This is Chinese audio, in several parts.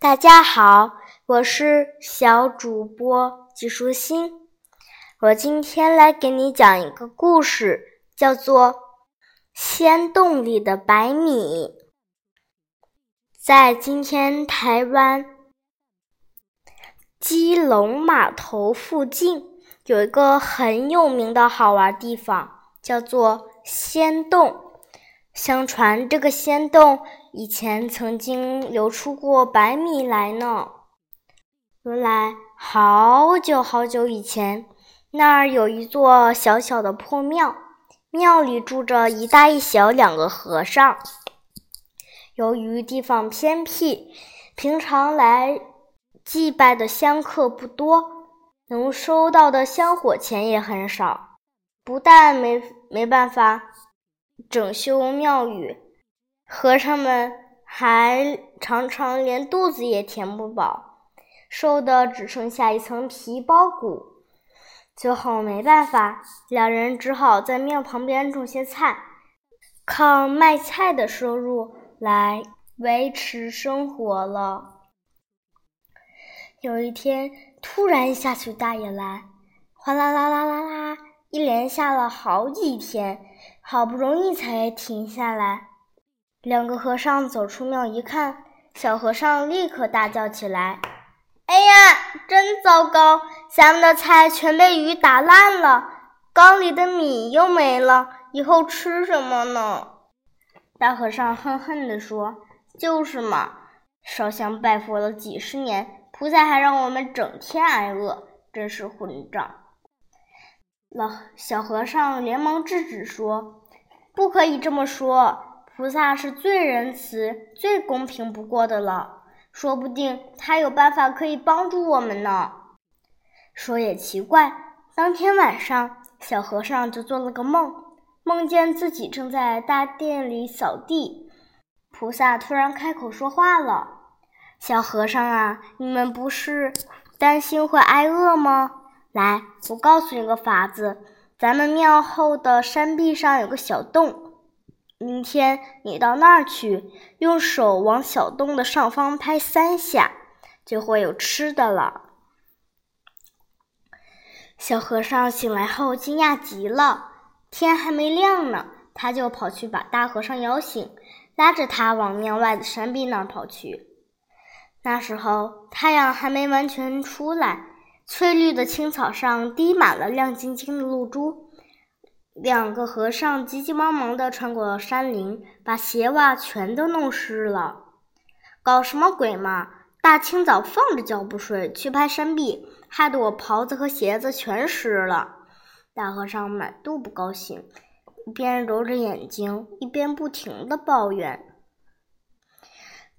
大家好，我是小主播季舒心。我今天来给你讲一个故事，叫做《仙洞里的白米》。在今天台湾基隆码头附近，有一个很有名的好玩地方，叫做仙洞。相传这个仙洞以前曾经流出过白米来呢。原来好久好久以前，那儿有一座小小的破庙，庙里住着一大一小两个和尚。由于地方偏僻，平常来祭拜的香客不多，能收到的香火钱也很少，不但没没办法。整修庙宇，和尚们还常常连肚子也填不饱，瘦的只剩下一层皮包骨。最后没办法，两人只好在庙旁边种些菜，靠卖菜的收入来维持生活了。有一天，突然下起大雨来，哗啦啦啦啦啦，一连下了好几天。好不容易才停下来，两个和尚走出庙一看，小和尚立刻大叫起来：“哎呀，真糟糕！咱们的菜全被雨打烂了，缸里的米又没了，以后吃什么呢？”大和尚恨恨地说：“就是嘛，烧香拜佛了几十年，菩萨还让我们整天挨饿，真是混账！”老小和尚连忙制止说。不可以这么说，菩萨是最仁慈、最公平不过的了，说不定他有办法可以帮助我们呢。说也奇怪，当天晚上，小和尚就做了个梦，梦见自己正在大殿里扫地，菩萨突然开口说话了：“小和尚啊，你们不是担心会挨饿吗？来，我告诉你个法子。”咱们庙后的山壁上有个小洞，明天你到那儿去，用手往小洞的上方拍三下，就会有吃的了。小和尚醒来后惊讶极了，天还没亮呢，他就跑去把大和尚摇醒，拉着他往庙外的山壁那儿跑去。那时候太阳还没完全出来。翠绿的青草上滴满了亮晶晶的露珠，两个和尚急急忙忙地穿过山林，把鞋袜全都弄湿了。搞什么鬼嘛！大清早放着觉不睡去拍山壁，害得我袍子和鞋子全湿了。大和尚满肚不高兴，一边揉着眼睛，一边不停地抱怨。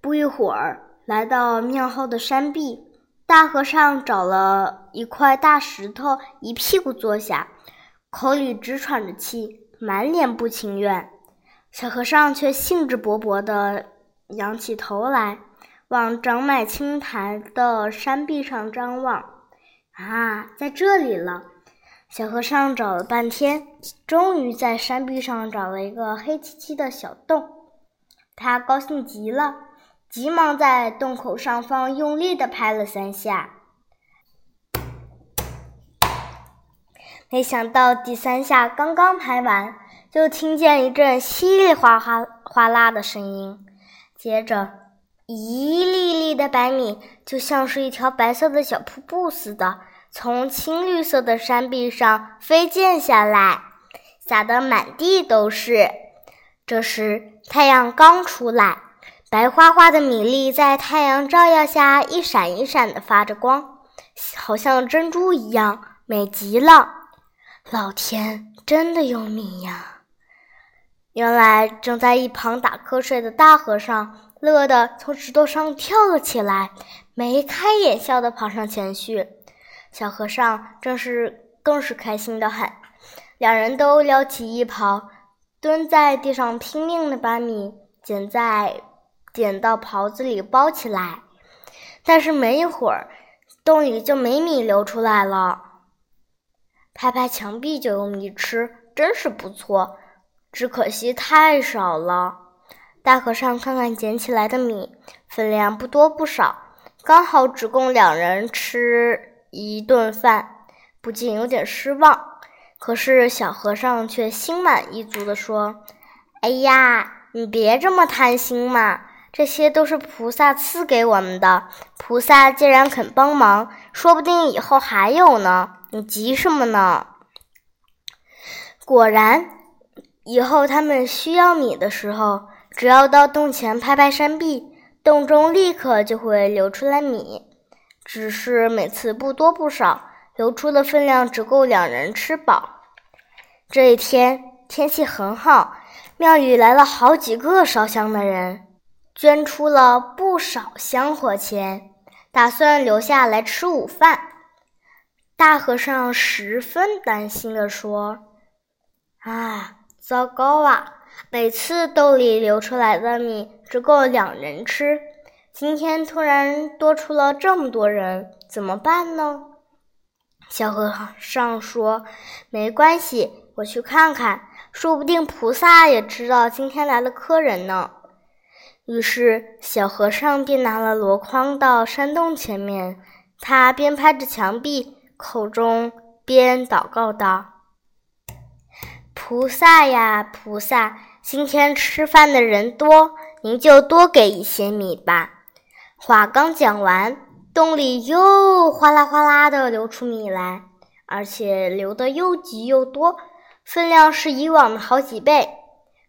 不一会儿，来到庙后的山壁。大和尚找了一块大石头，一屁股坐下，口里直喘着气，满脸不情愿。小和尚却兴致勃勃地仰起头来，往长满青苔的山壁上张望。啊，在这里了！小和尚找了半天，终于在山壁上找了一个黑漆漆的小洞。他高兴极了。急忙在洞口上方用力地拍了三下，没想到第三下刚刚拍完，就听见一阵稀里哗哗哗啦的声音，接着一粒粒的白米就像是一条白色的小瀑布似的，从青绿色的山壁上飞溅下来，洒得满地都是。这时太阳刚出来。白花花的米粒在太阳照耀下一闪一闪的发着光，好像珍珠一样，美极了。老天，真的有米呀！原来正在一旁打瞌睡的大和尚乐得从石头上跳了起来，眉开眼笑的跑上前去。小和尚正是更是开心的很，两人都撩起衣袍，蹲在地上拼命的把米捡在。捡到袍子里包起来，但是没一会儿，洞里就没米流出来了。拍拍墙壁就有米吃，真是不错。只可惜太少了。大和尚看看捡起来的米，分量不多不少，刚好只供两人吃一顿饭，不禁有点失望。可是小和尚却心满意足地说：“哎呀，你别这么贪心嘛，这些都是菩萨赐给我们的。菩萨既然肯帮忙，说不定以后还有呢。你急什么呢？”果然，以后他们需要米的时候，只要到洞前拍拍山壁。洞中立刻就会流出来米，只是每次不多不少，流出的分量只够两人吃饱。这一天天气很好，庙里来了好几个烧香的人，捐出了不少香火钱，打算留下来吃午饭。大和尚十分担心地说：“啊，糟糕啊！”每次兜里流出来的米只够两人吃，今天突然多出了这么多人，怎么办呢？小和尚说：“没关系，我去看看，说不定菩萨也知道今天来了客人呢。”于是，小和尚便拿了箩筐到山洞前面，他边拍着墙壁，口中边祷告道。菩萨呀，菩萨！今天吃饭的人多，您就多给一些米吧。话刚讲完，洞里又哗啦哗啦的流出米来，而且流的又急又多，分量是以往的好几倍。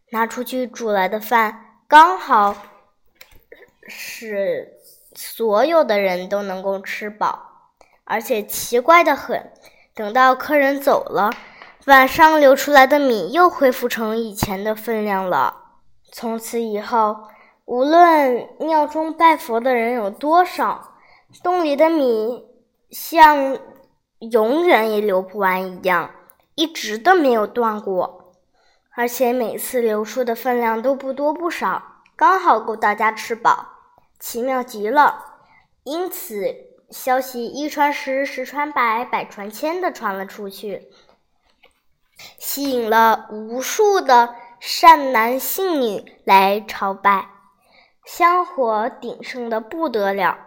拿出去煮来的饭，刚好使所有的人都能够吃饱。而且奇怪的很，等到客人走了。晚上流出来的米又恢复成以前的分量了。从此以后，无论庙中拜佛的人有多少，洞里的米像永远也流不完一样，一直都没有断过。而且每次流出的分量都不多不少，刚好够大家吃饱，奇妙极了。因此，消息一传十，十传百，百传千的传了出去。吸引了无数的善男信女来朝拜，香火鼎盛的不得了。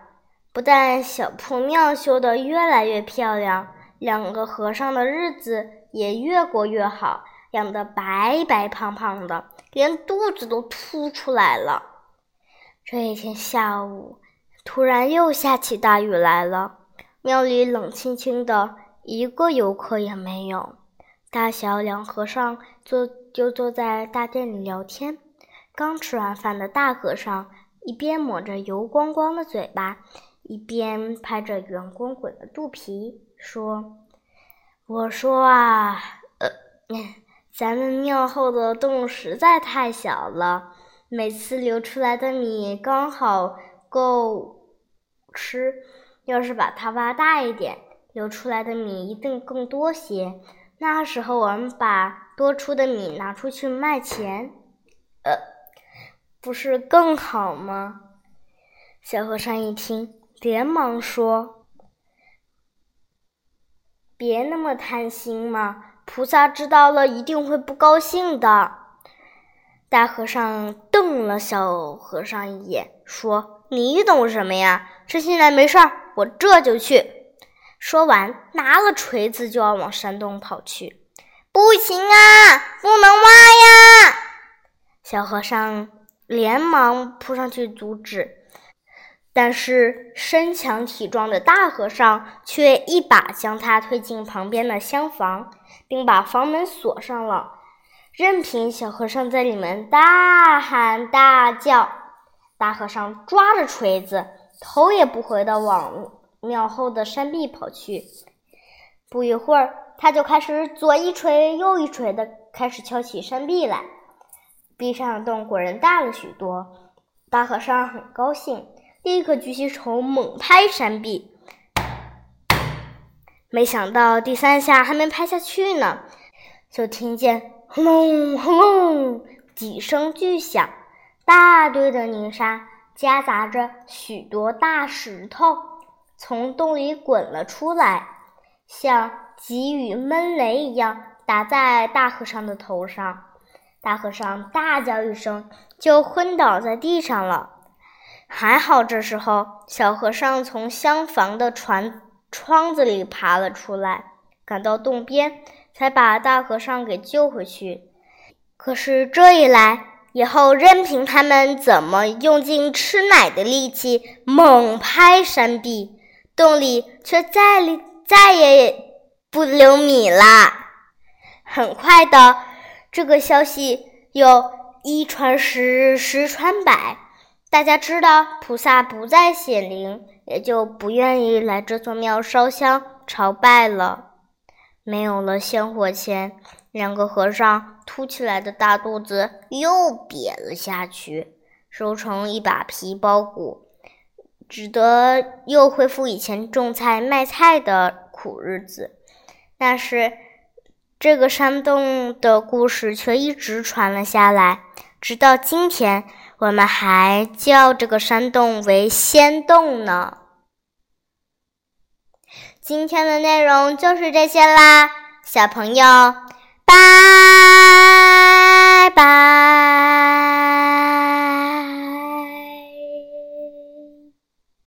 不但小破庙修得越来越漂亮，两个和尚的日子也越过越好，养得白白胖胖的，连肚子都凸出来了。这一天下午，突然又下起大雨来了，庙里冷清清的，一个游客也没有。大小两和尚坐就坐在大殿里聊天。刚吃完饭的大和尚一边抹着油光光的嘴巴，一边拍着圆滚滚的肚皮，说：“我说啊，呃，咱们庙后的洞实在太小了，每次流出来的米刚好够吃。要是把它挖大一点，流出来的米一定更多些。”那时候，我们把多出的米拿出去卖钱，呃，不是更好吗？小和尚一听，连忙说：“别那么贪心嘛，菩萨知道了一定会不高兴的。”大和尚瞪了小和尚一眼，说：“你懂什么呀？趁现在没事儿，我这就去。”说完，拿了锤子就要往山洞跑去。不行啊，不能挖呀！小和尚连忙扑上去阻止，但是身强体壮的大和尚却一把将他推进旁边的厢房，并把房门锁上了，任凭小和尚在里面大喊大叫。大和尚抓着锤子，头也不回的往。庙后的山壁跑去，不一会儿，他就开始左一锤右一锤的开始敲起山壁来。壁上的洞果然大了许多，大和尚很高兴，立刻举起手猛拍山壁。没想到第三下还没拍下去呢，就听见轰隆轰隆几声巨响，大堆的泥沙夹杂着许多大石头。从洞里滚了出来，像急雨闷雷一样打在大和尚的头上。大和尚大叫一声，就昏倒在地上了。还好这时候小和尚从厢房的船窗子里爬了出来，赶到洞边，才把大和尚给救回去。可是这一来，以后任凭他们怎么用尽吃奶的力气猛拍山壁，洞里却再再也不留米啦。很快的，这个消息又一传十，十传百，大家知道菩萨不再显灵，也就不愿意来这座庙烧香朝拜了。没有了香火钱，两个和尚凸起来的大肚子又瘪了下去，瘦成一把皮包骨，只得又恢复以前种菜卖菜的苦日子。但是，这个山洞的故事却一直传了下来，直到今天，我们还叫这个山洞为仙洞呢。今天的内容就是这些啦，小朋友，吧